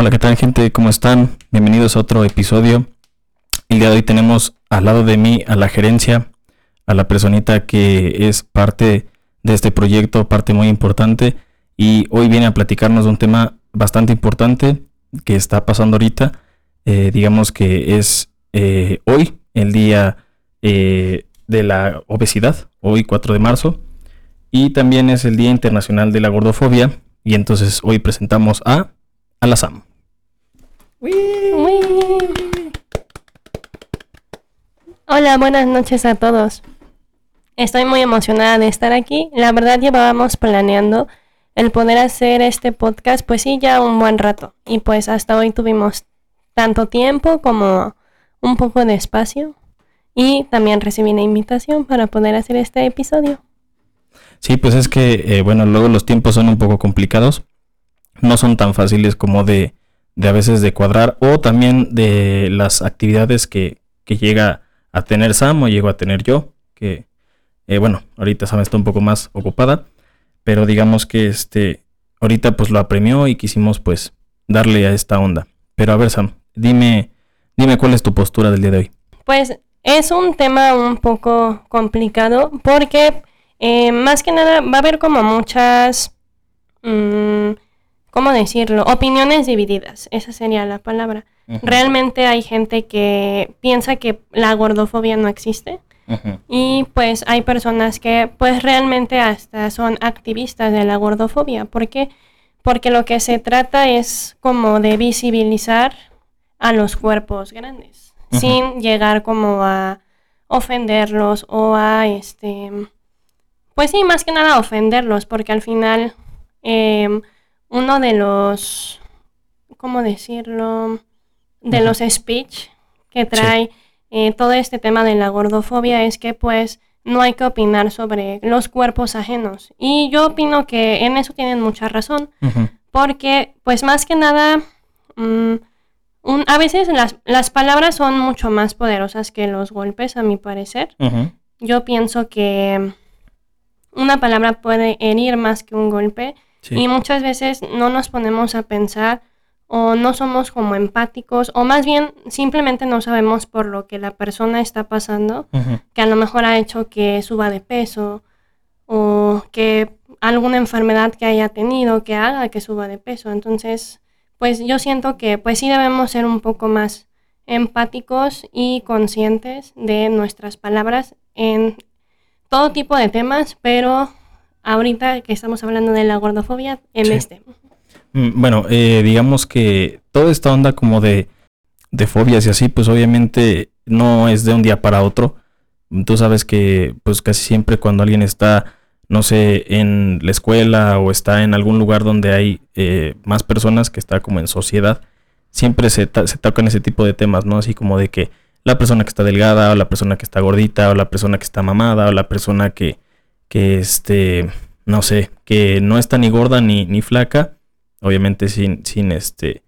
Hola, ¿qué tal gente? ¿Cómo están? Bienvenidos a otro episodio. El día de hoy tenemos al lado de mí a la gerencia, a la personita que es parte de este proyecto, parte muy importante, y hoy viene a platicarnos de un tema bastante importante que está pasando ahorita. Eh, digamos que es eh, hoy, el día eh, de la obesidad, hoy 4 de marzo, y también es el Día Internacional de la Gordofobia, y entonces hoy presentamos a, a la SAM. Hola, buenas noches a todos. Estoy muy emocionada de estar aquí. La verdad llevábamos planeando el poder hacer este podcast, pues sí, ya un buen rato. Y pues hasta hoy tuvimos tanto tiempo como un poco de espacio. Y también recibí una invitación para poder hacer este episodio. Sí, pues es que, eh, bueno, luego los tiempos son un poco complicados. No son tan fáciles como de de a veces de cuadrar o también de las actividades que, llega a tener Sam o llego a tener yo, que eh, bueno, ahorita Sam está un poco más ocupada, pero digamos que este, ahorita pues lo apremió y quisimos pues darle a esta onda. Pero a ver Sam, dime, dime cuál es tu postura del día de hoy. Pues es un tema un poco complicado porque eh, más que nada va a haber como muchas... Mm, ¿cómo decirlo? Opiniones divididas, esa sería la palabra. Realmente hay gente que piensa que la gordofobia no existe. Y pues hay personas que pues realmente hasta son activistas de la gordofobia. ¿Por qué? Porque lo que se trata es como de visibilizar a los cuerpos grandes, sin llegar como a ofenderlos o a este, pues sí, más que nada ofenderlos, porque al final em, uno de los, ¿cómo decirlo? De los speech que trae eh, todo este tema de la gordofobia es que pues no hay que opinar sobre los cuerpos ajenos. Y yo opino que en eso tienen mucha razón, porque pues más que nada, mm, a veces las, las, palabras son mucho más poderosas que los golpes, a mi parecer. Yo pienso que una palabra puede herir más que un golpe y muchas veces no nos ponemos a pensar o no somos como empáticos o más bien simplemente no sabemos por lo que la persona está pasando, que a lo mejor ha hecho que suba de peso o que alguna enfermedad que haya tenido que haga que suba de peso. Entonces, pues yo siento que pues sí debemos ser un poco más empáticos y conscientes de nuestras palabras en todo tipo de temas, pero ahorita que estamos hablando de la gordofobia en este. Mm, bueno, eh, digamos que toda esta onda como de, de fobias y así, pues obviamente no es de un día para otro. Tú sabes que pues casi siempre cuando alguien está, no sé, en la escuela o está en algún lugar donde hay eh, más personas que está como en sociedad, siempre se, se tocan ese tipo de temas, ¿no? Así como de que la persona que está delgada o la persona que está gordita o la persona que está mamada o la persona que que este, no sé, que no está ni gorda ni, ni flaca, obviamente sin, sin este,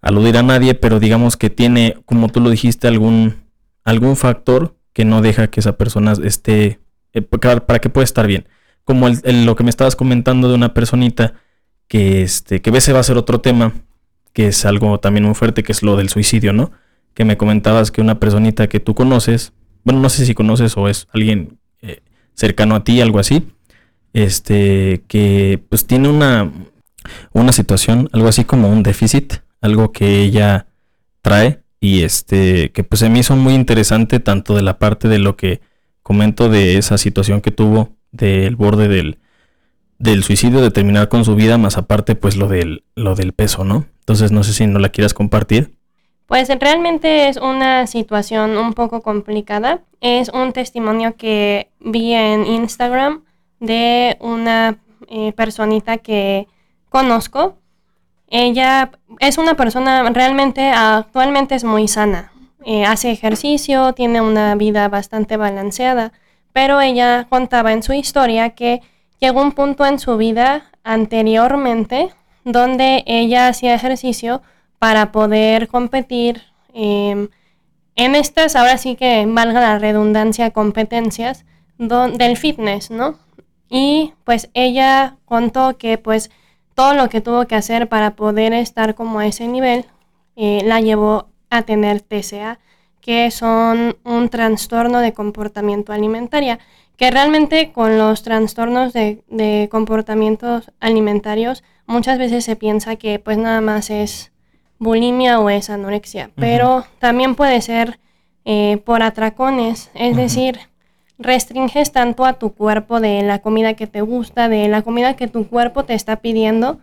aludir a nadie, pero digamos que tiene, como tú lo dijiste, algún, algún factor que no deja que esa persona esté, eh, para que pueda estar bien. Como el, lo que me estabas comentando de una personita que, este, que ese va a ser otro tema, que es algo también muy fuerte, que es lo del suicidio, ¿no? Que me comentabas que una personita que tú conoces, bueno, no sé si conoces o es alguien eh, cercano a ti, algo así, este, que pues tiene una, una situación, algo así como un déficit, algo que ella trae y este, que pues a mí son muy interesante tanto de la parte de lo que comento de esa situación que tuvo del borde del, del suicidio, de terminar con su vida, más aparte pues lo del, lo del peso, ¿no? Entonces no sé si no la quieras compartir. Pues realmente es una situación un poco complicada. Es un testimonio que vi en Instagram de una eh, personita que conozco. Ella es una persona realmente actualmente es muy sana. Eh, hace ejercicio, tiene una vida bastante balanceada, pero ella contaba en su historia que llegó un punto en su vida anteriormente donde ella hacía ejercicio para poder competir em, en estas, ahora sí que valga la redundancia, competencias del fitness, ¿no? Y pues ella contó que pues todo lo que tuvo que hacer para poder estar como a ese nivel eh, la llevó a tener TCA, que son un trastorno de comportamiento alimentario, que realmente con los trastornos de comportamientos alimentarios muchas veces se piensa que pues nada más es bulimia o es anorexia, pero también puede ser eh, por atracones, es decir, restringes tanto a tu cuerpo de la comida que te gusta, de la comida que tu cuerpo te está pidiendo,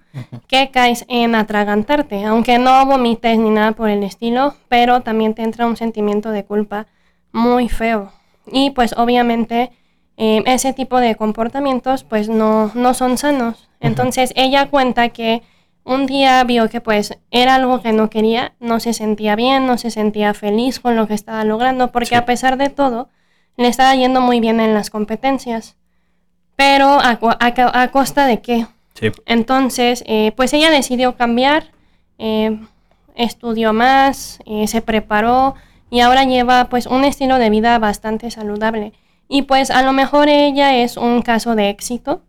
que caes en atragantarte, aunque no vomites ni nada por el estilo, pero también te entra un sentimiento de culpa muy feo. Y pues obviamente eh, ese tipo de comportamientos pues no, no son sanos. Entonces ella cuenta que un día vio que pues era algo que no quería, no se sentía bien, no se sentía feliz con lo que estaba logrando, porque a pesar de todo, le estaba yendo muy bien en las competencias. Pero a, costa de qué? Entonces, eh, pues ella decidió cambiar, eh, estudió más, eh, se preparó y ahora lleva pues un estilo de vida bastante saludable. Y pues a lo mejor ella es un caso de éxito,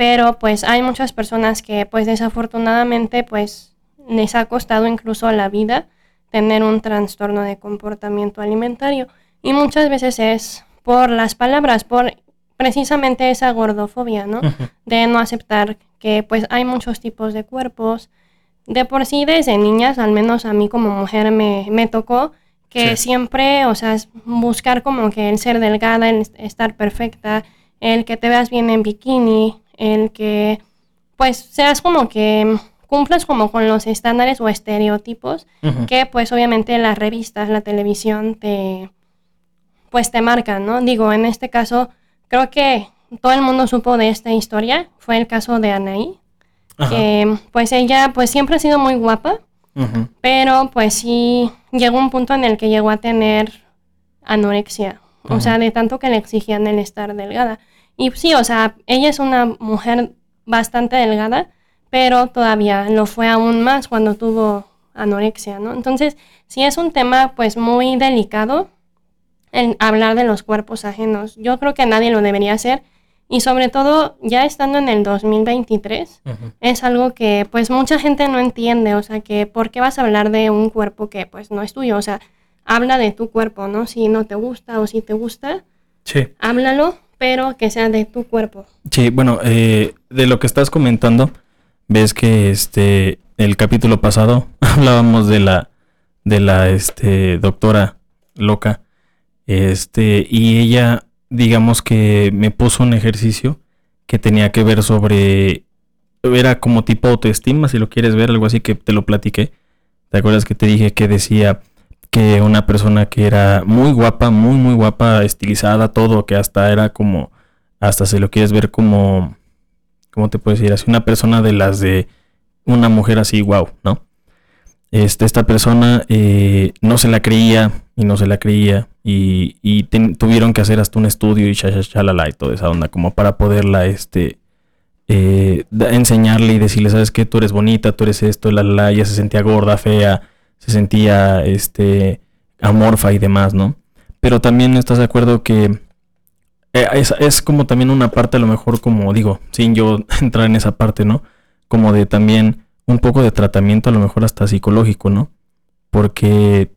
pero pues hay muchas personas que pues desafortunadamente pues les ha costado incluso la vida tener un trastorno de comportamiento alimentario y muchas veces es por las palabras, por precisamente esa gordofobia, ¿no? De no aceptar que pues hay muchos tipos de cuerpos. De por sí desde niñas, al menos a mí como mujer me, me tocó que siempre, o sea, buscar como que el ser delgada, el estar perfecta, el que te veas bien en bikini, el que pues seas como que cumplas como con los estándares o estereotipos que pues obviamente las revistas, la televisión te pues te marcan, ¿no? Digo, en este caso creo que todo el mundo supo de esta historia, fue el caso de Anaí, que pues ella pues siempre ha sido muy guapa, pero pues sí llegó un punto en el que llegó a tener anorexia, o sea, de tanto que le exigían el estar delgada. Y sí, o sea, ella es una mujer bastante delgada, pero todavía lo fue aún más cuando tuvo anorexia, ¿no? Entonces, sí es un tema pues muy delicado el hablar de los cuerpos ajenos. Yo creo que nadie lo debería hacer y sobre todo ya estando en el 2023 es algo que pues mucha gente no entiende, o sea, que ¿por qué vas a hablar de un cuerpo que pues no es tuyo? O sea, habla de tu cuerpo, ¿no? Si no te gusta o si te gusta, sí. háblalo pero que sea de tu cuerpo. Sí, bueno, eh, de lo que estás comentando, ves que este el capítulo pasado hablábamos de la de la este doctora loca. Este, y ella digamos que me puso un ejercicio que tenía que ver sobre era como tipo autoestima, si lo quieres ver, algo así que te lo platiqué. ¿Te acuerdas que te dije que decía que una persona que era muy guapa, muy, muy guapa, estilizada, todo, que hasta era como, hasta se lo quieres ver como, ¿cómo te puedes decir? Así una persona de las de una mujer así, wow, ¿no? Este, esta persona eh, no se la creía y no se la creía y, y tuvieron que hacer hasta un estudio y la y toda esa onda como para poderla este, eh, enseñarle y decirle, sabes qué, tú eres bonita, tú eres esto, la la, ella se sentía gorda, fea, se sentía este amorfa y demás, ¿no? Pero también estás de acuerdo que eh, es, como también una parte a lo mejor como digo, sin yo entrar en esa parte, ¿no? Como de también un poco de tratamiento a lo mejor hasta psicológico, ¿no? Porque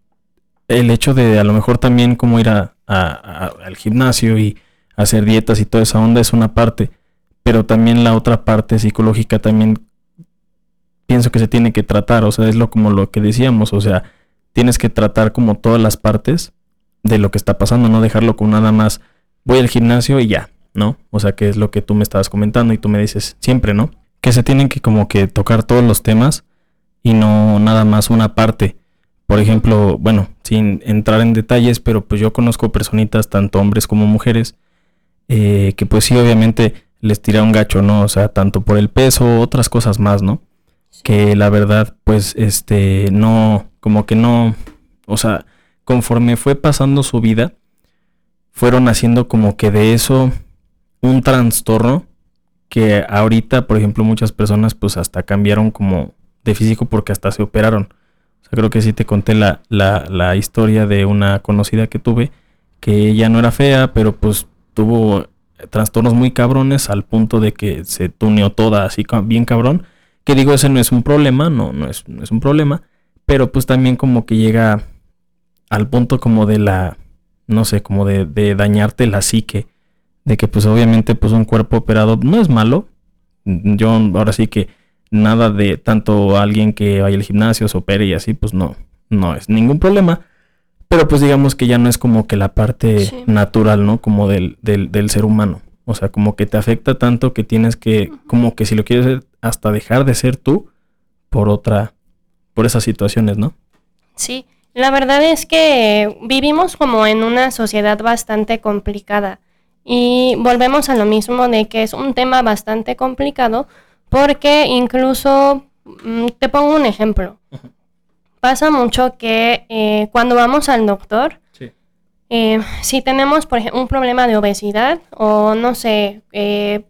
el hecho de a lo mejor también como ir a, al gimnasio y hacer dietas y toda esa onda es una parte, pero también la otra parte psicológica también pienso que se tiene que tratar, o sea, es lo como lo que decíamos, o sea, tienes que tratar como todas las partes de lo que está pasando, no dejarlo con nada más voy al gimnasio y ya, ¿no? O sea, que es lo que tú me estabas comentando y tú me dices siempre, ¿no? Que se tienen que como que tocar todos los temas y no nada más una parte. Por ejemplo, bueno, sin entrar en detalles, pero pues yo conozco personitas, tanto hombres como mujeres, eh, que pues sí, obviamente les tira un gacho, ¿no? O sea, tanto por el peso, otras cosas más, ¿no? Que la verdad, pues, este, no, como que no, o sea, conforme fue pasando su vida, fueron haciendo como que de eso un trastorno que ahorita, por ejemplo, muchas personas pues hasta cambiaron como de físico porque hasta se operaron. O sea, creo que sí te conté la, la, la historia de una conocida que tuve, que ella no era fea, pero pues tuvo trastornos muy cabrones al punto de que se tuneó toda así bien cabrón. Que digo, ese no es un problema, no, no es, no es un problema. Pero pues también como que llega al punto como de la, no sé, como de, de dañarte la psique. De que pues obviamente pues un cuerpo operado no es malo. Yo ahora sí que nada de tanto alguien que vaya al gimnasio, se opere y así, pues no, no es ningún problema. Pero pues digamos que ya no es como que la parte natural, ¿no? Como del, del, del, ser humano. O sea, como que te afecta tanto que tienes que, como que si lo quieres hacer, hasta dejar de ser tú por otra, por esas situaciones, ¿no? Sí, la verdad es que vivimos como en una sociedad bastante complicada. Y volvemos a lo mismo de que es un tema bastante complicado porque incluso, mm, te pongo un ejemplo pasa mucho que eh, cuando vamos al doctor, eh, si tenemos, por ejemplo, un problema de obesidad o no sé, eh,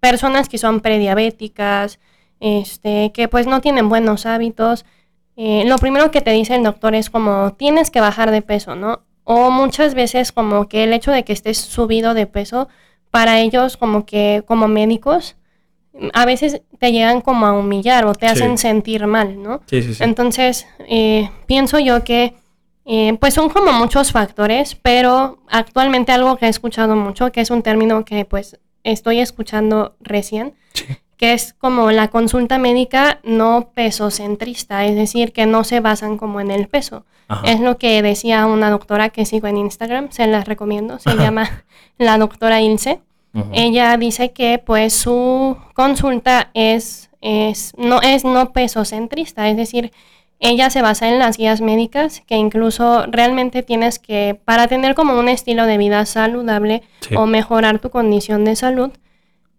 personas que son prediabéticas, este, que pues no tienen buenos hábitos, lo primero que te dice el doctor es como tienes que bajar de peso, ¿no? O muchas veces como que el hecho de que estés subido de peso, para ellos como que como médicos, a veces te llegan como a humillar o te hacen sentir mal, ¿no? Sí, sí, sí. Entonces, eh, pienso yo que, eh, pues son como muchos factores, pero actualmente algo que he escuchado mucho, que es un término que pues estoy escuchando recién, que es como la consulta médica no pesocentrista, es decir, que no se basan como en el peso. Es lo que decía una doctora que sigo en Instagram, se las recomiendo, se llama la doctora Ilse. Ella dice que pues su consulta es, es, no es no pesocentrista, es decir, ella se basa en las guías médicas que incluso realmente tienes que, para tener como un estilo de vida saludable o mejorar tu condición de salud,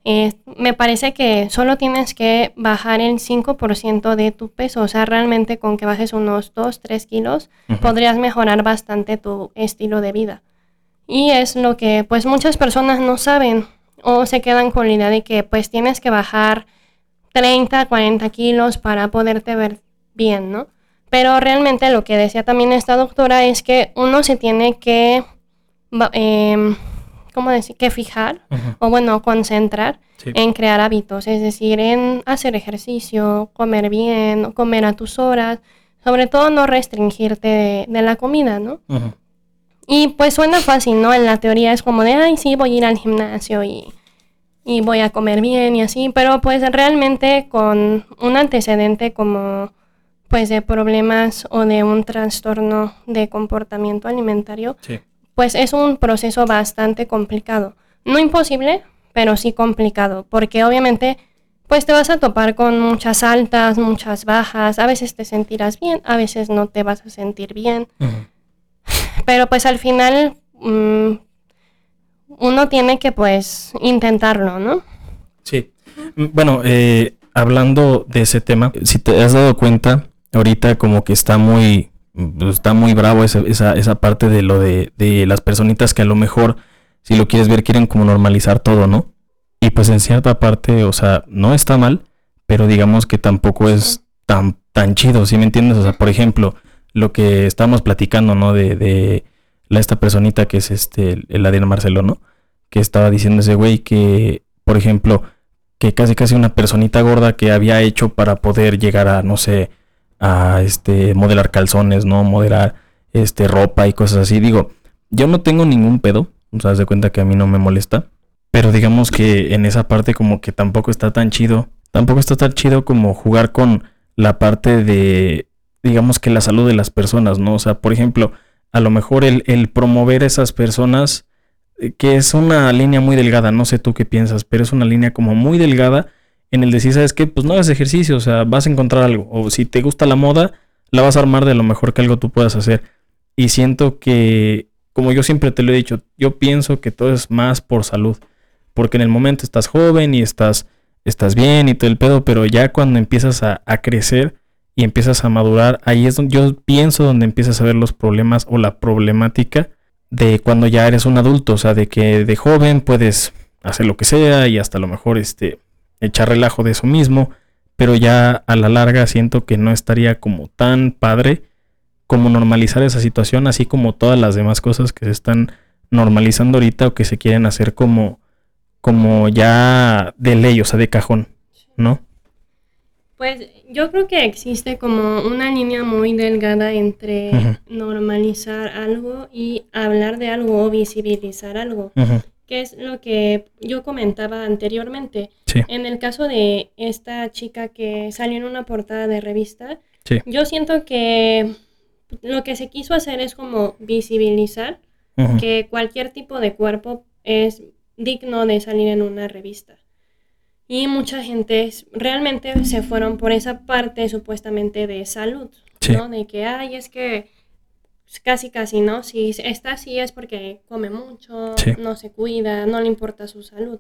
eh, me parece que solo tienes que bajar el 5% de tu peso, o sea, realmente con que bajes unos 2, 3 kilos, podrías mejorar bastante tu estilo de vida. Y es lo que pues muchas personas no saben o se quedan con la idea de que pues tienes que bajar 30, 40 kilos para poderte ver bien, ¿no? Pero realmente lo que decía también esta doctora es que uno se tiene que, eh, ¿cómo decir? Que fijar o bueno, concentrar en crear hábitos, es decir, en hacer ejercicio, comer bien, comer a tus horas, sobre todo no restringirte de, la comida, ¿no? Y pues suena fácil, ¿no? En la teoría es como de, ay, sí, voy a ir al gimnasio y, y voy a comer bien y así, pero pues realmente con un antecedente como pues de problemas o de un trastorno de comportamiento alimentario, pues es un proceso bastante complicado. No imposible, pero sí complicado, porque obviamente pues te vas a topar con muchas altas, muchas bajas, a veces te sentirás bien, a veces no te vas a sentir bien. Pero pues al final mm, uno tiene que pues intentarlo, ¿no? Sí. Mm, bueno, eh, hablando de ese tema, si te has dado cuenta, ahorita como que está muy, está muy bravo esa, esa, esa parte de lo de, de las personitas que a lo mejor, si lo quieres ver, quieren como normalizar todo, ¿no? Y pues en cierta parte, o sea, no está mal, pero digamos que tampoco es tan, tan chido, ¿sí me entiendes? O sea, por ejemplo, lo que estamos platicando, ¿no? De, de la, esta personita que es este, el Adrián Marcelo, ¿no? Que estaba diciendo ese güey que, por ejemplo, que casi casi una personita gorda que había hecho para poder llegar a, no sé, a este, modelar calzones, ¿no? Modelar este, ropa y cosas así. Digo, yo no tengo ningún pedo, o sea, de cuenta que a mí no me molesta. Pero digamos que en esa parte como que tampoco está tan chido. Tampoco está tan chido como jugar con la parte de digamos que la salud de las personas, ¿no? O sea, por ejemplo, a lo mejor el, el promover a esas personas, eh, que es una línea muy delgada, no sé tú qué piensas, pero es una línea como muy delgada en el decir, ¿sabes qué? Pues no hagas ejercicio, o sea, vas a encontrar algo. O si te gusta la moda, la vas a armar de lo mejor que algo tú puedas hacer. Y siento que, como yo siempre te lo he dicho, yo pienso que todo es más por salud. Porque en el momento estás joven y estás, estás bien y todo el pedo, pero ya cuando empiezas a, a crecer, y empiezas a madurar, ahí es donde yo pienso donde empiezas a ver los problemas o la problemática de cuando ya eres un adulto, o sea, de que de joven puedes hacer lo que sea y hasta a lo mejor este echar relajo de eso mismo, pero ya a la larga siento que no estaría como tan padre como normalizar esa situación, así como todas las demás cosas que se están normalizando ahorita o que se quieren hacer como como ya de ley, o sea, de cajón, ¿no? Pues yo creo que existe como una línea muy delgada entre normalizar algo y hablar de algo o visibilizar algo, Ujú, que es lo que yo comentaba anteriormente. Sí, En el caso de esta chica que salió en una portada de revista, sí. yo siento que lo que se quiso hacer es como visibilizar que cualquier tipo de cuerpo es digno de salir en una revista. Y mucha gente realmente se fueron por esa parte supuestamente de salud, Sí. ¿no? De que, ay, es que casi, casi, ¿no? Si está así es porque come mucho, Sí. no se cuida, no le importa su salud.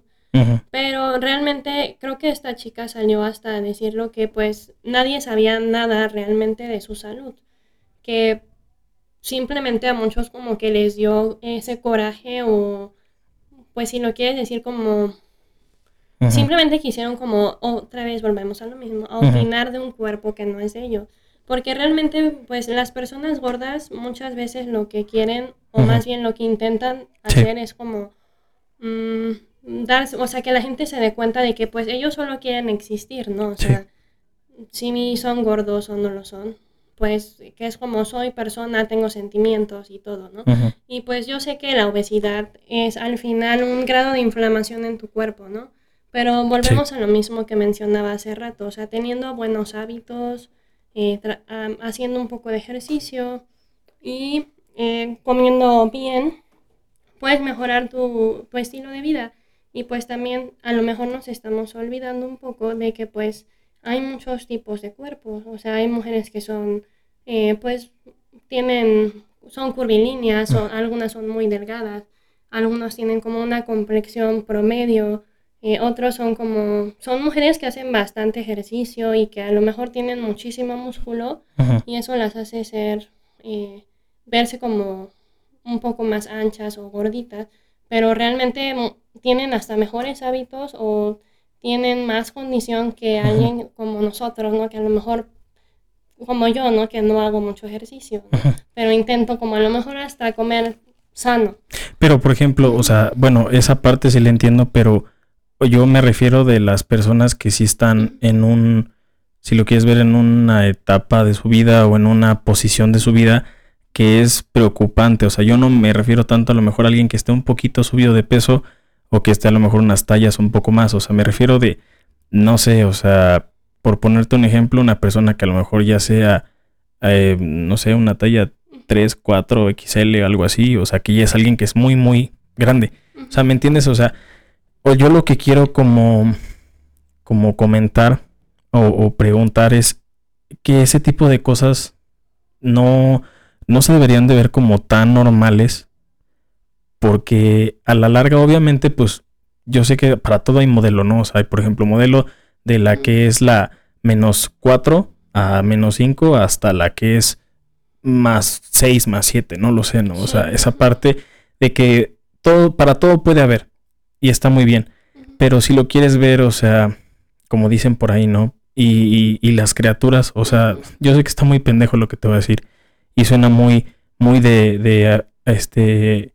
Pero realmente creo que esta chica salió hasta decirlo que pues nadie sabía nada realmente de su salud. Que simplemente a muchos como que les dio ese coraje o pues si lo quieres decir como simplemente quisieron como otra vez volvemos a lo mismo, a opinar de un cuerpo que no es de ellos. Porque realmente pues las personas gordas muchas veces lo que quieren o más bien lo que intentan Sí. hacer es como mm, dar, o sea, que la gente se dé cuenta de que pues ellos solo quieren existir, ¿no? O Sí. sea, si son gordos o no lo son, pues que es como soy persona, tengo sentimientos y todo, ¿no? Y pues yo sé que la obesidad es al final un grado de inflamación en tu cuerpo, ¿no? Pero volvemos a lo mismo que mencionaba hace rato, o sea, teniendo buenos hábitos, eh, haciendo un poco de ejercicio y eh, comiendo bien, puedes mejorar tu, tu estilo de vida. Y pues también a lo mejor nos estamos olvidando un poco de que pues hay muchos tipos de cuerpos. O sea, hay mujeres que son, eh, pues, tienen, son curvilíneas, o algunas son muy delgadas, algunos tienen como una complexión promedio, eh, otros son como, son mujeres que hacen bastante ejercicio y que a lo mejor tienen muchísimo músculo y eso las hace ser, eh, verse como un poco más anchas o gorditas, pero realmente tienen hasta mejores hábitos o tienen más condición que alguien como nosotros, ¿no? Que a lo mejor, como yo, ¿no? Que no hago mucho ejercicio, pero intento como a lo mejor hasta comer sano. Pero, por ejemplo, o sea, bueno, esa parte sí la entiendo, pero yo me refiero de las personas que sí están en un, si lo quieres ver en una etapa de su vida o en una posición de su vida que es preocupante. O sea, yo no me refiero tanto a lo mejor a alguien que esté un poquito subido de peso o que esté a lo mejor unas tallas un poco más. O sea, me refiero de, no sé, o sea, por ponerte un ejemplo, una persona que a lo mejor ya sea, eh, no sé, una talla 3, 4, XL, algo así. O sea, que ya es alguien que es muy, muy grande. O sea, ¿me entiendes? O sea, o yo lo que quiero como, como comentar o, o preguntar es que ese tipo de cosas no, no se deberían de ver como tan normales porque a la larga obviamente pues yo sé que para todo hay modelo, ¿no? O sea, hay por ejemplo modelo de la que es la menos 4 a menos 5 hasta la que es más 6, más 7, no lo sé, ¿no? O sea, esa parte de que todo, para todo puede haber y está muy bien. Pero si lo quieres ver, o sea, como dicen por ahí, ¿no? Y, y- y las criaturas, o sea, yo sé que está muy pendejo lo que te voy a decir. Y suena muy, muy de, de ah, este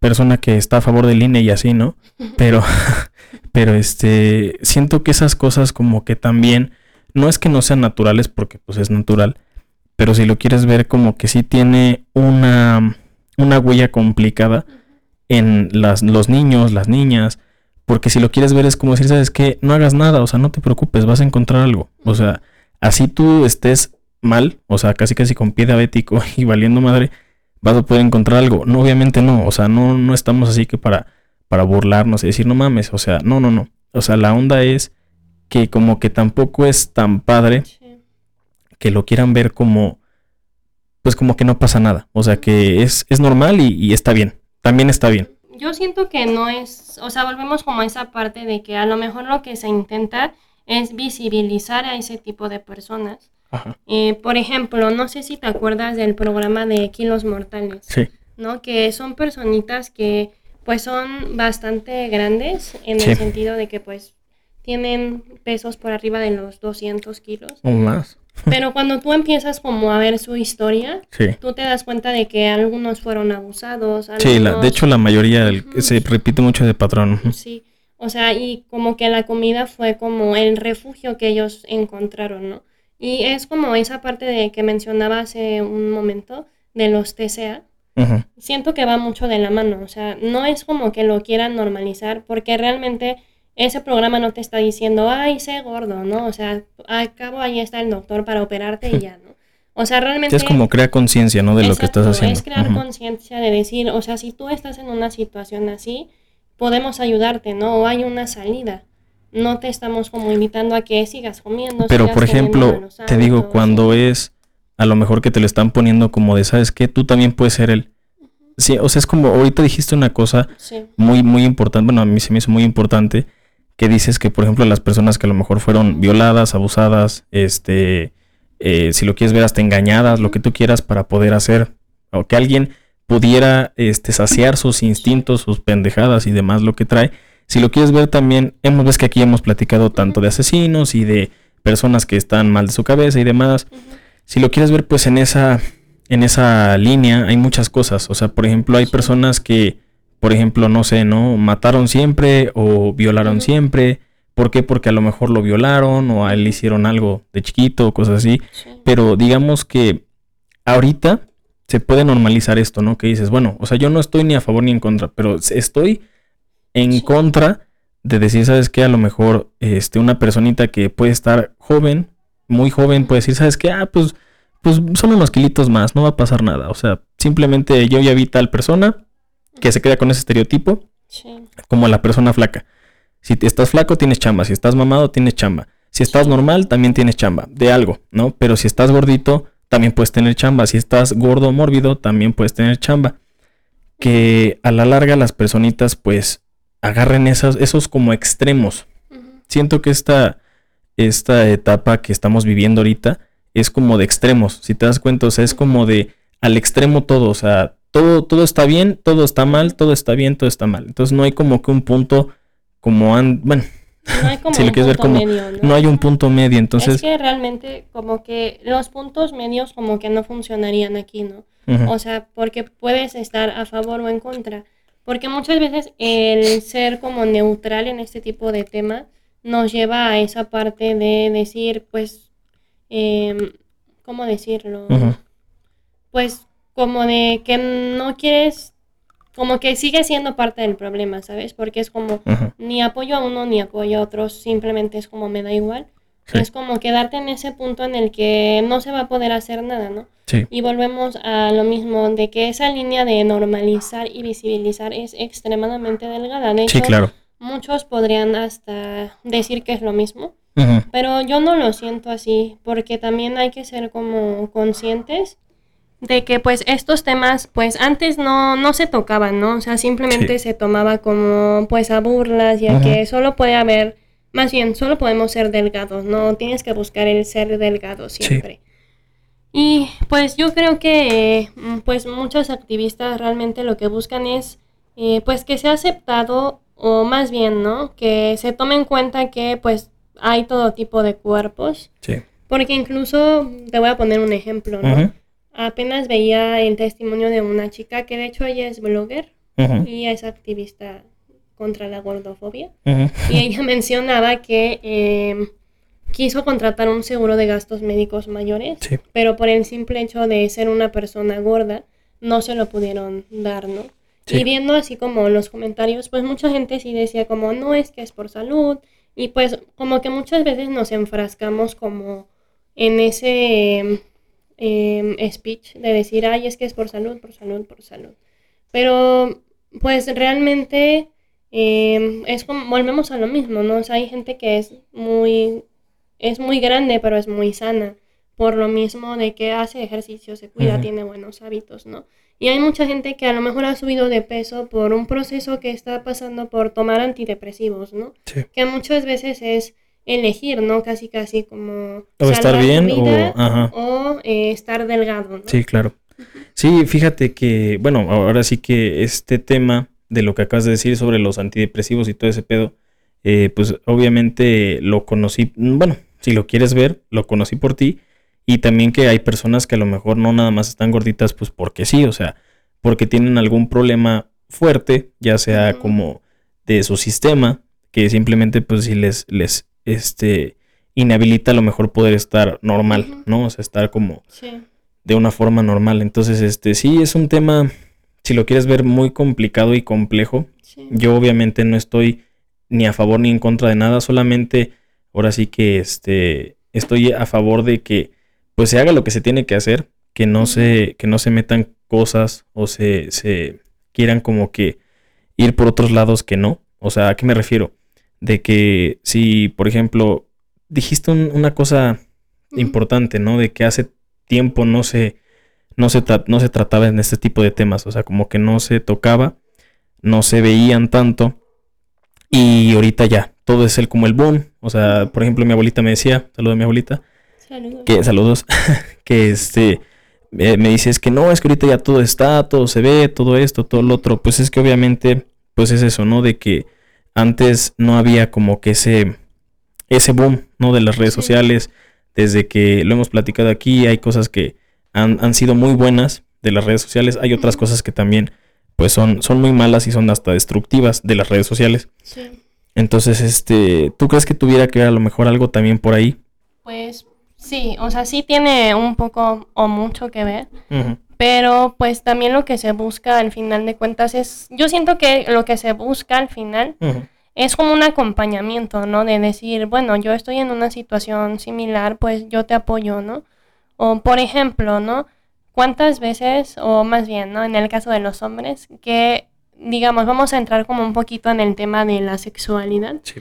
persona que está a favor del INE y así, ¿no? Pero, pero este, siento que esas cosas como que también, no es que no sean naturales, porque pues es natural, pero si lo quieres ver como que sí tiene una, una huella complicada en las, los niños, las niñas, porque si lo quieres ver es como decir, ¿sabes qué? No hagas nada, o sea, no te preocupes, vas a encontrar algo. O sea, así tú estés mal, o sea, casi casi con pie diabético y valiendo madre, vas a poder encontrar algo. No, obviamente no, o sea, no, no estamos así que para, para burlarnos y decir, no mames, o sea, no, no, no. O sea, la onda es que como que tampoco es tan padre Sí. que lo quieran ver como, pues como que no pasa nada. O sea, que es, es normal y, y está bien. También está bien. Yo siento que no es, o sea, volvemos como a esa parte de que a lo mejor lo que se intenta es visibilizar a ese tipo de personas. Ajá. Eh, por ejemplo, no sé si te acuerdas del programa de Kilos Mortales, Sí. ¿no? Que son personitas que pues son bastante grandes en Sí. el sentido de que pues tienen pesos por arriba de los 200 kilos. O más. Pero cuando tú empiezas como a ver su historia, Sí. tú te das cuenta de que algunos fueron abusados. Sí, la, de algunos- hecho la mayoría el- se repite mucho de patrón. Sí, O sea, y como que la comida fue como el refugio que ellos encontraron, ¿no? Y es como esa parte de que mencionaba hace un momento de los TCA. Siento que va mucho de la mano, o sea, no es como que lo quieran normalizar, porque realmente ese programa no te está diciendo, ay, sé gordo, ¿no? O sea, al cabo ahí está el doctor para operarte y ya, ¿no? O sea, realmente... Es como crear conciencia, ¿no? De lo que estás haciendo. Es crear conciencia de decir, o sea, si tú estás en una situación así, podemos ayudarte, ¿no? O hay una salida. No te estamos como invitando a que sigas comiendo. Pero, por ejemplo, te digo, cuando es a lo mejor que te lo están poniendo como de, ¿sabes qué? Tú también puedes ser él. Sí, o sea, es como, ahorita dijiste una cosa muy, muy importante, bueno, a mí se me hizo muy importante, que dices que, por ejemplo, las personas que a lo mejor fueron violadas, abusadas, este, eh, si lo quieres ver hasta engañadas, lo que tú quieras para poder hacer, o que alguien pudiera este, saciar sus instintos, sus pendejadas y demás, lo que trae. Si lo quieres ver también, hemos ves que aquí hemos platicado tanto de asesinos y de personas que están mal de su cabeza y demás. Si lo quieres ver, pues en esa, en esa línea hay muchas cosas. O sea, por ejemplo, hay personas que, por ejemplo, no sé, ¿no? Mataron siempre o violaron siempre. ¿Por qué? Porque a lo mejor lo violaron o a él le hicieron algo de chiquito o cosas así. Pero digamos que ahorita se puede normalizar esto, ¿no? Que dices, bueno, o sea, yo no estoy ni a favor ni en contra, pero estoy en contra de decir, ¿sabes qué? A lo mejor este, una personita que puede estar joven, muy joven, puede decir, ¿sabes qué? Ah, pues, pues son unos kilitos más, no va a pasar nada. O sea, simplemente yo ya vi tal persona que se queda con ese estereotipo como la persona flaca. Si estás flaco, tienes chamba. Si estás mamado, tienes chamba. Si estás normal, también tienes chamba. De algo, ¿no? Pero si estás gordito, también puedes tener chamba. Si estás gordo o mórbido, también puedes tener chamba. Que a la larga las personitas pues agarren esos, esos como extremos. Siento que esta, esta etapa que estamos viviendo ahorita es como de extremos. Si te das cuenta, o sea, es como de al extremo todo. O sea, todo, todo está bien, todo está mal, todo está bien, todo está mal. Entonces no hay como que un punto como... bueno, no hay como un punto medio, ¿no? hay un punto medio, entonces... Es que realmente como que los puntos medios como que no funcionarían aquí, ¿no? O sea, porque puedes estar a favor o en contra. Porque muchas veces el ser como neutral en este tipo de temas nos lleva a esa parte de decir, pues, eh, ¿cómo decirlo? Pues como de que no quieres como que sigue siendo parte del problema, ¿sabes? Porque es como ni apoyo a uno ni apoyo a otros, simplemente es como me da igual. Es como quedarte en ese punto en el que no se va a poder hacer nada, ¿no? Sí. Y volvemos a lo mismo, de que esa línea de normalizar y visibilizar es extremadamente delgada. De hecho, claro. muchos podrían hasta decir que es lo mismo, pero yo no lo siento así, porque también hay que ser como conscientes de que pues estos temas pues antes no, no se tocaban, ¿no? O sea, simplemente se tomaba como pues a burlas, ya que solo puede haber, más bien, solo podemos ser delgados, ¿no? Tienes que buscar el ser delgado siempre. Y pues yo creo que pues muchos activistas realmente lo que buscan es eh, pues que sea aceptado o más bien, ¿no? Que se tome en cuenta que pues hay todo tipo de cuerpos. Sí. Porque incluso, te voy a poner un ejemplo, ¿no? Apenas veía el testimonio de una chica que de hecho ella es blogger y es activista contra la gordofobia. Y ella mencionaba que em, quiso contratar un seguro de gastos médicos mayores, pero por el simple hecho de ser una persona gorda, no se lo pudieron dar, ¿no? Y viendo así como los comentarios, pues mucha gente sí decía como, no es que es por salud, y pues como que muchas veces nos enfrascamos como en ese Em, speech de decir, ay, es que es por salud, por salud, por salud. Pero, pues realmente em, es como, volvemos a lo mismo, ¿no? O sea, hay gente que es muy, es muy grande, pero es muy sana. Por lo mismo de que hace ejercicio, se cuida, tiene buenos hábitos, ¿no? Y hay mucha gente que a lo mejor ha subido de peso por un proceso que está pasando por tomar antidepresivos, ¿no? Que muchas veces es elegir, ¿no? Casi, casi como... O estar bien o, o eh, estar delgado, ¿no? Sí, claro. Sí, fíjate que, bueno, ahora sí que este tema de lo que acabas de decir sobre los antidepresivos y todo ese pedo, eh, pues obviamente lo conocí, bueno, si lo quieres ver, lo conocí por ti y también que hay personas que a lo mejor no nada más están gorditas, pues porque sí, o sea, porque tienen algún problema fuerte, ya sea como de su sistema, que simplemente pues si les, les, este, inhabilita a lo mejor poder estar normal. ¿no? O sea, estar como Sí. de una forma normal. Entonces, este, sí, es un tema, si lo quieres ver, muy complicado y complejo. Sí. Yo obviamente no estoy ni a favor ni en contra de nada, solamente ahora sí que este estoy a favor de que pues se haga lo que se tiene que hacer, que no se que no se metan cosas o se, se quieran como que ir por otros lados que no. O sea, ¿a qué me refiero? De que si, por ejemplo, dijiste un- una cosa importante, ¿no? De que hace tiempo no se, no se, no se trataba en este tipo de temas, o sea, como que no se tocaba, no se veían tanto, y ahorita ya, todo es el como el boom, o sea, por ejemplo, mi abuelita me decía, saludo a mi abuelita, Saludos. que saludos, que este, eh, me dice, es que no, es que ahorita ya todo está, todo se ve, todo esto, todo lo otro, pues es que obviamente, pues es eso, ¿no? De que antes no había como que ese, ese boom, ¿no? De las redes Sí. sociales, desde que lo hemos platicado aquí, hay cosas que han, han sido muy buenas de las redes sociales, hay otras cosas que también, pues son, son muy malas y son hasta destructivas de las redes sociales. Sí. Entonces, este, ¿tú crees que tuviera que ver a lo mejor algo también por ahí? Pues sí, o sea, sí tiene un poco o mucho que ver. Pero pues también lo que se busca al final de cuentas es, yo siento que lo que se busca al final es como un acompañamiento, ¿no? De decir, bueno, yo estoy en una situación similar, pues yo te apoyo, ¿no? O por ejemplo, ¿no? ¿Cuántas veces, o más bien, ¿no? En el caso de los hombres, que digamos, vamos a entrar como un poquito en el tema de la sexualidad. Sí.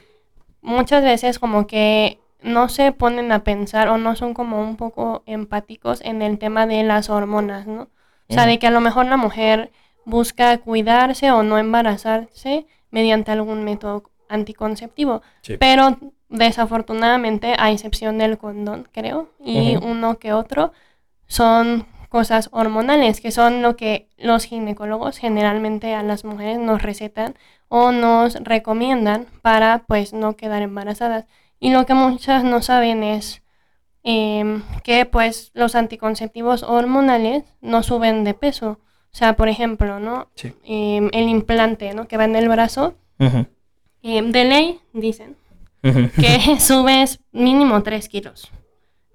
Muchas veces como que no se ponen a pensar o no son como un poco empáticos en el tema de las hormonas, ¿no? O sea, de que a lo mejor la mujer busca cuidarse o no embarazarse mediante algún método anticonceptivo. Sí. Pero desafortunadamente, a excepción del condón, creo, y uno que otro, son cosas hormonales, que son lo que los ginecólogos generalmente a las mujeres nos recetan o nos recomiendan para pues no quedar embarazadas. Y lo que muchas no saben es em, que pues los anticonceptivos hormonales no suben de peso. O sea, por ejemplo, ¿no? Sí. Em, el implante, ¿no? Que va en el brazo, em, de ley dicen que subes mínimo 3 kilos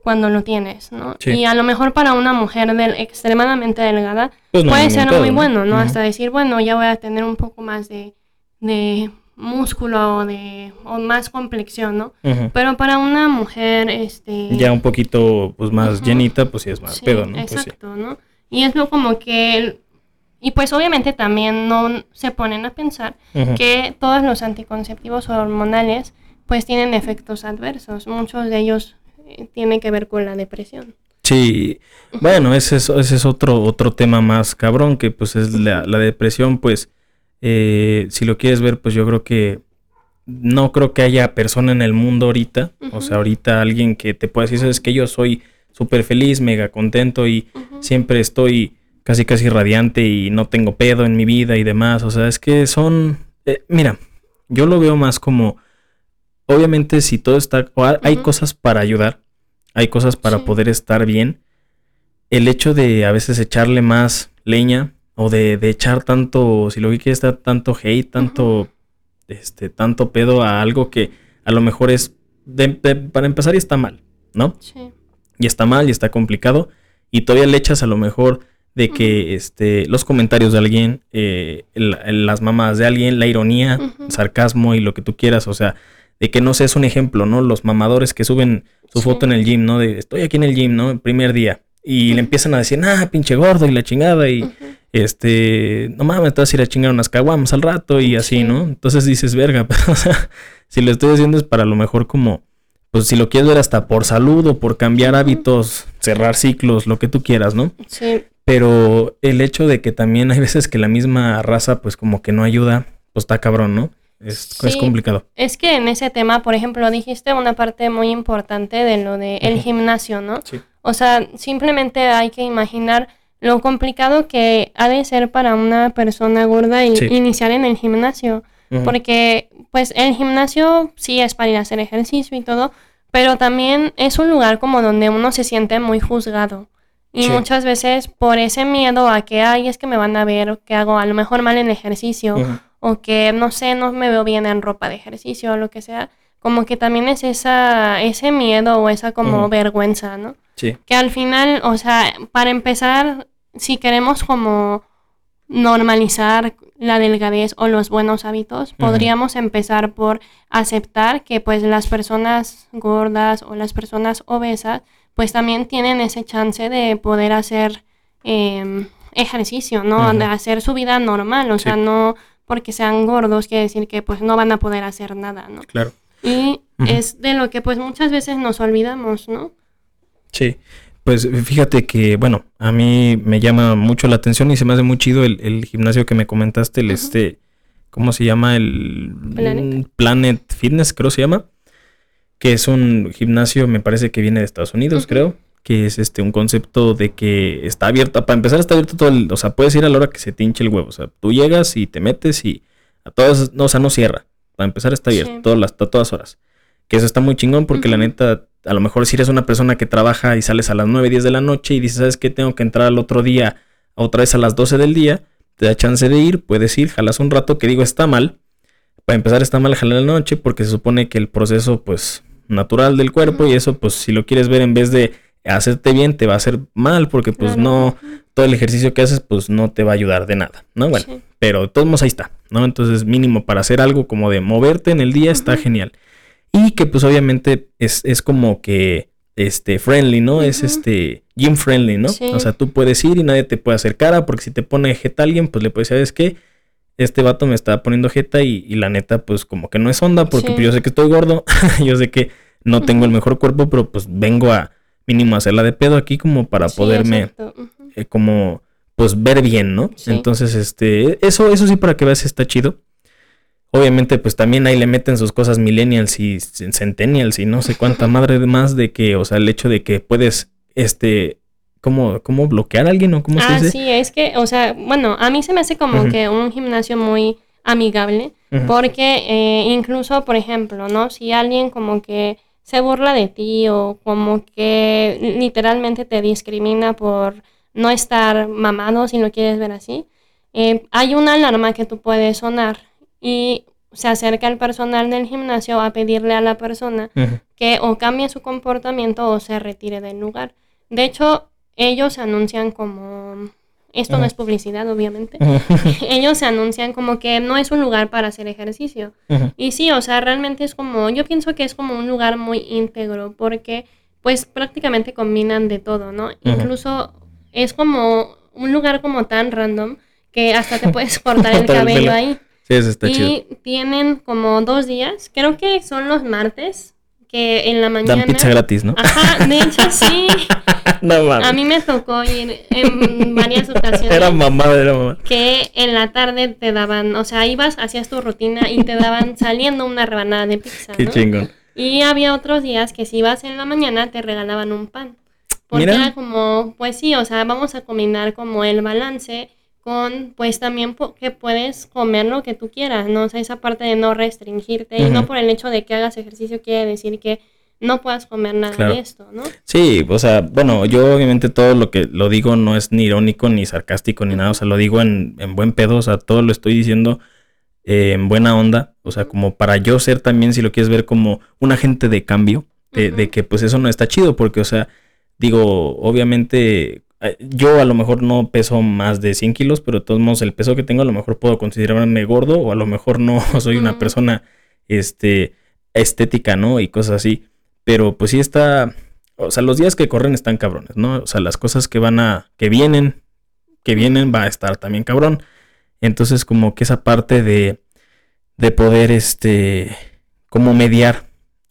cuando lo tienes, ¿no? Sí. Y a lo mejor para una mujer del, extremadamente delgada Pues no, puede ser muy bueno, ¿no? Hasta decir, bueno, ya voy a tener un poco más de, de músculo o, de, o más complexión, ¿no? Pero para una mujer, este... Ya un poquito pues más llenita, pues sí es más Sí, pedo, ¿no? Pues sí. exacto, ¿no? Y es lo como que... el- y pues obviamente también no se ponen a pensar que todos los anticonceptivos hormonales pues tienen efectos adversos. Muchos de ellos eh, tienen que ver con la depresión. Sí, bueno, ese es, ese es otro, otro tema más cabrón, que pues es la, la depresión, pues eh, si lo quieres ver, pues yo creo que no creo que haya persona en el mundo ahorita, o sea, ahorita alguien que te pueda decir, es que yo soy súper feliz, mega contento y siempre estoy casi casi radiante y no tengo pedo en mi vida y demás, o sea, es que son, eh, mira, yo lo veo más como, obviamente si todo está, o ha- hay cosas para ayudar, hay cosas para Sí. poder estar bien, el hecho de a veces echarle más leña o de, de echar tanto, si lo que quieres dar tanto hate, tanto, este, tanto pedo a algo que a lo mejor es, de- de- para empezar y está mal, ¿no? Sí. y está mal y está complicado y todavía le echas a lo mejor de que este los comentarios de alguien eh, el- el- las mamás de alguien la ironía Ujú. sarcasmo y lo que tú quieras o sea de que no sé es un ejemplo no los mamadores que suben su Sí. foto en el gym no de estoy aquí en el gym no el primer día y le empiezan a decir ah pinche gordo y la chingada y. este no mames te vas a ir a chingar unas caguamas al rato y así Sí. no entonces dices verga pero, o sea si lo estoy haciendo es para lo mejor como pues si lo quieres ver hasta por salud o por cambiar hábitos, cerrar ciclos, lo que tú quieras, ¿no? Sí. Pero el hecho de que también hay veces que la misma raza pues como que no ayuda, pues está cabrón, ¿no? Es, complicado. Es que en ese tema, por ejemplo, dijiste una parte muy importante de lo de el gimnasio, ¿no? Sí. O sea, simplemente hay que imaginar lo complicado que ha de ser para una persona gorda y Sí. iniciar en el gimnasio. Porque, pues, el gimnasio sí es para ir a hacer ejercicio y todo, pero también es un lugar como donde uno se siente muy juzgado. Y Sí. muchas veces por ese miedo a que, ay, es que me van a ver que hago a lo mejor mal en el ejercicio, o que no sé, no me veo bien en ropa de ejercicio o lo que sea, como que también es esa, ese miedo o esa como vergüenza, ¿no? Sí. Que al final, o sea, para empezar, si queremos como normalizar la delgadez o los buenos hábitos, podríamos empezar por aceptar que pues las personas gordas o las personas obesas pues también tienen ese chance de poder hacer em, ejercicio, ¿no? De hacer su vida normal, o sea, no porque sean gordos quiere decir que pues no van a poder hacer nada, ¿no? Claro. Y es de lo que pues muchas veces nos olvidamos, ¿no? Sí, pues fíjate que, bueno, a mí me llama mucho la atención y se me hace muy chido el, gimnasio que me comentaste, el este, ¿cómo se llama? El Planet. Fitness, creo se llama. Que es un gimnasio, me parece que viene de Estados Unidos, creo. Que es este un concepto de que está abierto. Para empezar, está abierto todo el. O sea, puedes ir a la hora que se te hinche el huevo. O sea, tú llegas y te metes y a todas. No, o sea, no cierra. Para empezar, está abierto todas, las, todas horas. Que eso está muy chingón porque la neta a lo mejor si eres una persona que trabaja y sales a las 9, 10 de la noche y dices, ¿sabes qué? Tengo que entrar al otro día otra vez a las 12 del día, te da chance de ir, puedes ir, jalas un rato, que digo, está mal. Para empezar está mal jalar la noche porque se supone que el proceso pues natural del cuerpo y eso pues si lo quieres ver en vez de hacerte bien te va a hacer mal porque pues no todo el ejercicio que haces pues no te va a ayudar de nada, ¿no? Bueno, pero de todos modos ahí está, ¿no? Entonces mínimo para hacer algo como de moverte en el día está genial. Y que pues obviamente es, es como que este friendly, ¿no? Es este gym friendly, ¿no? O sea, tú puedes ir y nadie te puede hacer cara porque si te pone jeta alguien, pues le puedes decir, ¿sabes qué? Este vato me está poniendo jeta y, la neta pues como que no es onda porque pues, yo sé que estoy gordo, yo sé que no tengo el mejor cuerpo, pero pues vengo a mínimo a hacerla de pedo aquí como para poderme eh, como pues ver bien, ¿no? Entonces, este, eso, eso sí para que veas está chido. Obviamente, pues también ahí le meten sus cosas millennials y centennials y no sé cuánta madre más de que, o sea, el hecho de que puedes, este, ¿cómo, cómo bloquear a alguien o cómo se ah, dice? sí, es que, o sea, bueno, a mí se me hace como que un gimnasio muy amigable, porque eh, incluso, por ejemplo, ¿no? Si alguien como que se burla de ti o como que literalmente te discrimina por no estar mamado, si lo quieres ver así, eh, hay una alarma que tú puedes sonar y se acerca el personal del gimnasio a pedirle a la persona que o cambie su comportamiento o se retire del lugar. De hecho, ellos anuncian como... Esto no es publicidad, obviamente. ellos se anuncian como que no es un lugar para hacer ejercicio. Y sí, o sea, realmente es como, yo pienso que es como un lugar muy íntegro porque pues prácticamente combinan de todo, ¿no? Incluso es como un lugar como tan random que hasta te puedes cortar el cabello ahí y tienen como dos días, creo que son los martes, que en la mañana... Dan pizza gratis, ¿no? Ajá, de hecho sí. no mames. A mí me tocó ir en varias ocasiones. Era mamá, era mamá. Que en la tarde te daban, o sea, ibas, hacías tu rutina y te daban saliendo una rebanada de pizza, Qué chingón. Y había otros días que si ibas en la mañana te regalaban un pan. Porque era como, pues sí, o sea, vamos a combinar como el balance con pues también que puedes comer lo que tú quieras, ¿no? O sea, esa parte de no restringirte y no por el hecho de que hagas ejercicio quiere decir que no puedas comer nada de esto, ¿no? Sí, o sea, bueno, yo obviamente todo lo que lo digo no es ni irónico ni sarcástico ni nada, o sea, lo digo en, en buen pedo, o sea, todo lo estoy diciendo eh, en buena onda, o sea, como para yo ser también, si lo quieres ver como un agente de cambio, de, de que pues eso no está chido, porque, o sea, digo, obviamente yo a lo mejor no peso más de 100 kilos, pero de todos modos el peso que tengo a lo mejor puedo considerarme gordo o a lo mejor no soy una persona este, estética, ¿no? Y cosas así. Pero pues sí está, o sea, los días que corren están cabrones, ¿no? O sea, las cosas que van a, que vienen, que vienen va a estar también cabrón. Entonces como que esa parte de, de poder, este, como mediar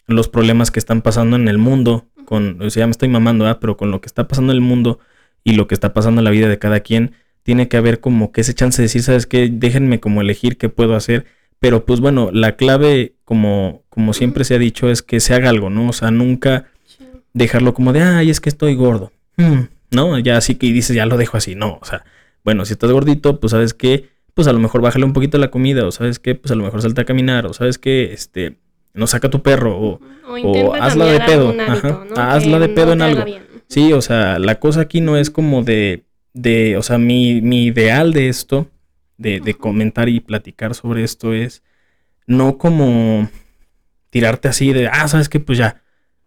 los problemas que están pasando en el mundo, con, o sea, ya me estoy mamando, ¿ah? Pero con lo que está pasando en el mundo y lo que está pasando en la vida de cada quien, tiene que haber como que ese chance de decir, ¿sabes qué? Déjenme como elegir qué puedo hacer. Pero pues bueno, la clave, como, como siempre se ha dicho, es que se haga algo, ¿no? O sea, nunca dejarlo como de, ay, es que estoy gordo. Mm, ¿No? Ya así que dices, ya lo dejo así. No, o sea, bueno, si estás gordito, pues sabes qué, pues a lo mejor bájale un poquito la comida, o sabes qué, pues a lo mejor salta a caminar, o sabes qué, este, no saca tu perro, o, o, hazla de pedo. Hazla de pedo en algo. Sí, o sea, la cosa aquí no es como de, de o sea, mi, mi ideal de esto, de, de comentar y platicar sobre esto es no como tirarte así de, ah, sabes que pues ya,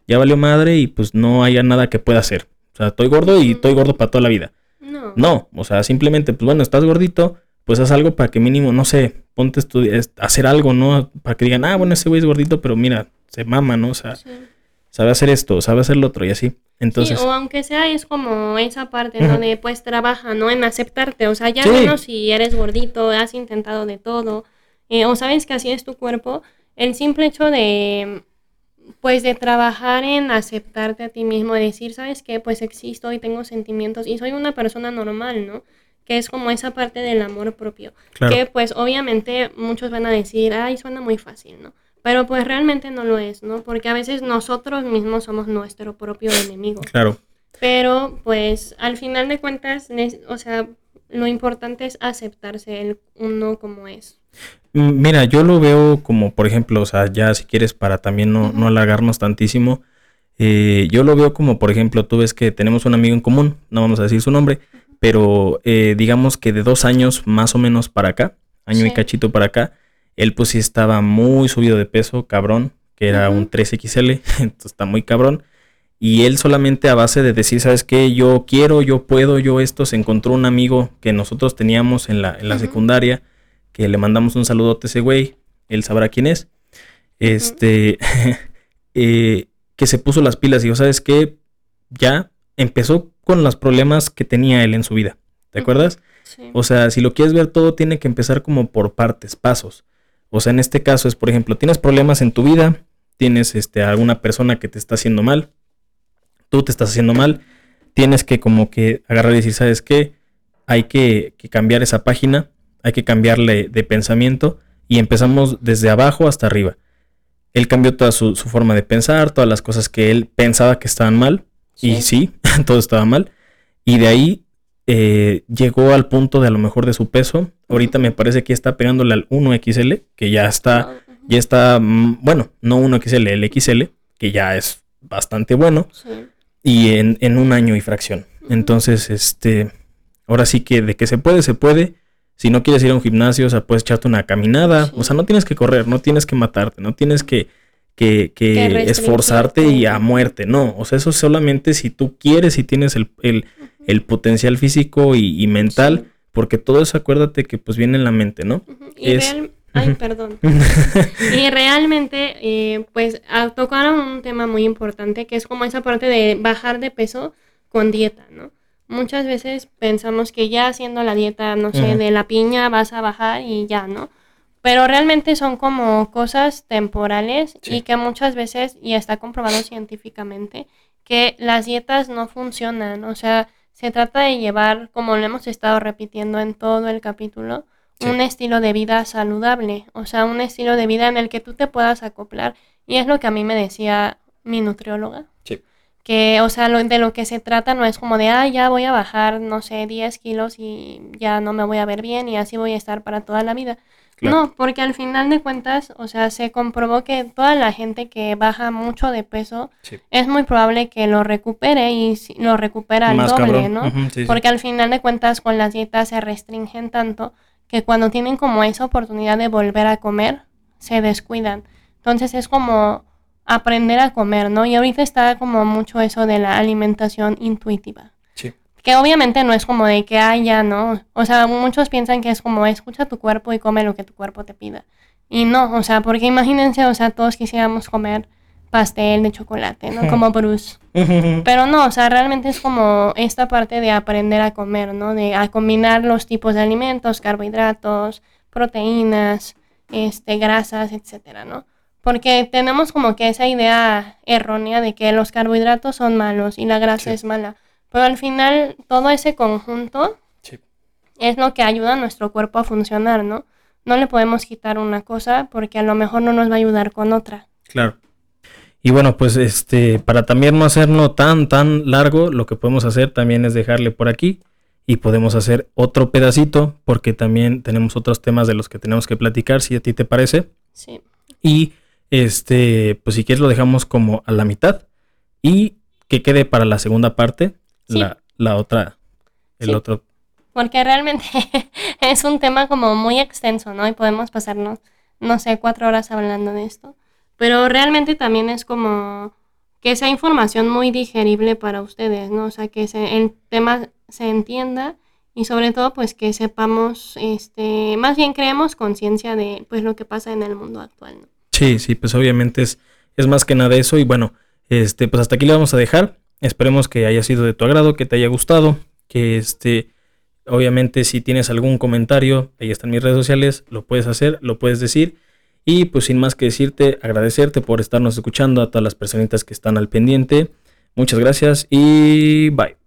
ya valió madre y pues no haya nada que pueda hacer. O sea, estoy gordo y estoy gordo para toda la vida. No. No, o sea, simplemente, pues bueno, estás gordito, pues haz algo para que mínimo, no sé, ponte a estudiar, hacer algo, ¿no? Para que digan, ah, bueno, ese güey es gordito, pero mira, se mama, ¿no? O sea, Sí. Sabe hacer esto, sabe hacer lo otro y así. Entonces, sí, o aunque sea es como esa parte ¿no? Ujú. de pues trabaja, ¿no? En aceptarte, o sea, ya Sí. menos si eres gordito, has intentado de todo, eh, o sabes que así es tu cuerpo, el simple hecho de pues de trabajar en aceptarte a ti mismo, de decir, ¿sabes qué? Pues existo y tengo sentimientos y soy una persona normal, ¿no? Que es como esa parte del amor propio. claro, Que pues obviamente muchos van a decir, ay, suena muy fácil, ¿no? Pero pues realmente no lo es, ¿no? Porque a veces nosotros mismos somos nuestro propio enemigo. claro. Pero pues al final de cuentas, o sea, lo importante es aceptarse el uno como es. Mm, Mira, yo lo veo como, por ejemplo, o sea, ya si quieres para también no, no Ujú. alargarnos tantísimo, eh, yo lo veo como, por ejemplo, tú ves que tenemos un amigo en común, no vamos a decir su nombre, pero eh, digamos que de dos años más o menos para acá, año y cachito para acá, él pues sí estaba muy subido de peso, cabrón, que era un Ujú. 3XL, entonces está muy cabrón. Y él solamente a base de decir, ¿sabes qué? Yo quiero, yo puedo, yo esto, se encontró un amigo que nosotros teníamos en la, en la secundaria, que le mandamos un saludote a ese güey, él sabrá quién es. Este, eh, que se puso las pilas y dijo, ¿sabes qué? Ya empezó con los problemas que tenía él en su vida. ¿Te acuerdas? Sí. O sea, si lo quieres ver todo, tiene que empezar como por partes, pasos. O sea, en este caso es, por ejemplo, tienes problemas en tu vida, tienes este, alguna persona que te está haciendo mal, tú te estás haciendo mal, tienes que como que agarrar y decir, ¿sabes qué? Hay que, que cambiar esa página, hay que cambiarle de pensamiento y empezamos desde abajo hasta arriba. Él cambió toda su, su forma de pensar, todas las cosas que él pensaba que estaban mal, y sí, todo estaba mal. Y de ahí eh, llegó al punto de a lo mejor de su peso. Ahorita me parece que está pegándole al 1XL, que ya está, ya está, mm, bueno, no 1XL, el XL, que ya es bastante bueno, Sí. y en, en un año y fracción. Entonces, este, ahora sí que de que se puede, se puede. Si no quieres ir a un gimnasio, o sea, puedes echarte una caminada. Sí. O sea, no tienes que correr, no tienes que matarte, no tienes que, que, esforzarte y a muerte. No, o sea, eso solamente si tú quieres y tienes el, el, el potencial físico y, y mental, Sí. porque todo eso acuérdate que pues viene en la mente, ¿no? Y Es- real- Ay, perdón. Y realmente, eh, pues, tocaron un tema muy importante que es como esa parte de bajar de peso con dieta, ¿no? Muchas veces pensamos que ya haciendo la dieta, no sé, de la piña vas a bajar y ya, ¿no? Pero realmente son como cosas temporales Sí. y que muchas veces, y está comprobado científicamente, que las dietas no funcionan. O sea, se trata de llevar, como lo hemos estado repitiendo en todo el capítulo, Sí. un estilo de vida saludable. O sea, un estilo de vida en el que tú te puedas acoplar. Y es lo que a mí me decía mi nutrióloga. Sí. Que, o sea, lo, de lo que se trata no es como de, ah, ya voy a bajar, no sé, 10 kilos y ya no me voy a ver bien y así voy a estar para toda la vida. Claro. No, porque al final de cuentas, o sea, se comprobó que toda la gente que baja mucho de peso Sí. es muy probable que lo recupere y si- lo recupera al doble, cabrón. ¿no? Sí. Porque al final de cuentas con las dietas se restringen tanto que cuando tienen como esa oportunidad de volver a comer, se descuidan. Entonces es como aprender a comer, ¿no? Y ahorita está como mucho eso de la alimentación intuitiva. Que obviamente no es como de que, ay, ya, ¿no? O sea, muchos piensan que es como, escucha tu cuerpo y come lo que tu cuerpo te pida. Y no, o sea, porque imagínense, o sea, todos quisiéramos comer pastel de chocolate, ¿no? Como Bruce. Pero no, o sea, realmente es como esta parte de aprender a comer, ¿no? De a combinar los tipos de alimentos, carbohidratos, proteínas, este, grasas, etcétera, ¿no? Porque tenemos como que esa idea errónea de que los carbohidratos son malos y la grasa Sí. es mala. Pero al final, todo ese conjunto Sí. es lo que ayuda a nuestro cuerpo a funcionar, ¿no? No le podemos quitar una cosa porque a lo mejor no nos va a ayudar con otra. Claro. Y bueno, pues este, para también no hacerlo tan, tan largo, lo que podemos hacer también es dejarle por aquí y podemos hacer otro pedacito porque también tenemos otros temas de los que tenemos que platicar, si a ti te parece. Sí. Y este, pues si quieres lo dejamos como a la mitad y que quede para la segunda parte Sí. la, la otra, el Sí. otro. porque realmente es un tema como muy extenso, ¿no? Y podemos pasarnos, no sé, cuatro horas hablando de esto. Pero realmente también es como que sea información muy digerible para ustedes, ¿no? O sea, que el tema se entienda y sobre todo pues que sepamos, este, más bien creemos conciencia de pues lo que pasa en el mundo actual, ¿no? Sí, sí, pues obviamente es, es más que nada eso y bueno, este, pues hasta aquí le vamos a dejar. Esperemos que haya sido de tu agrado, que te haya gustado, que este, obviamente si tienes algún comentario, ahí están mis redes sociales, lo puedes hacer, lo puedes decir. Y pues sin más que decirte, agradecerte por estarnos escuchando a todas las personitas que están al pendiente. Muchas gracias y bye.